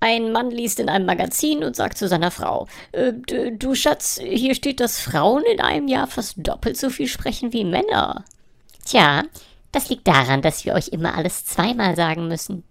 Ein Mann liest in einem Magazin und sagt zu seiner Frau, äh, du Schatz, hier steht, dass Frauen in einem Jahr fast doppelt so viel sprechen wie Männer. Tja, das liegt daran, dass wir euch immer alles zweimal sagen müssen.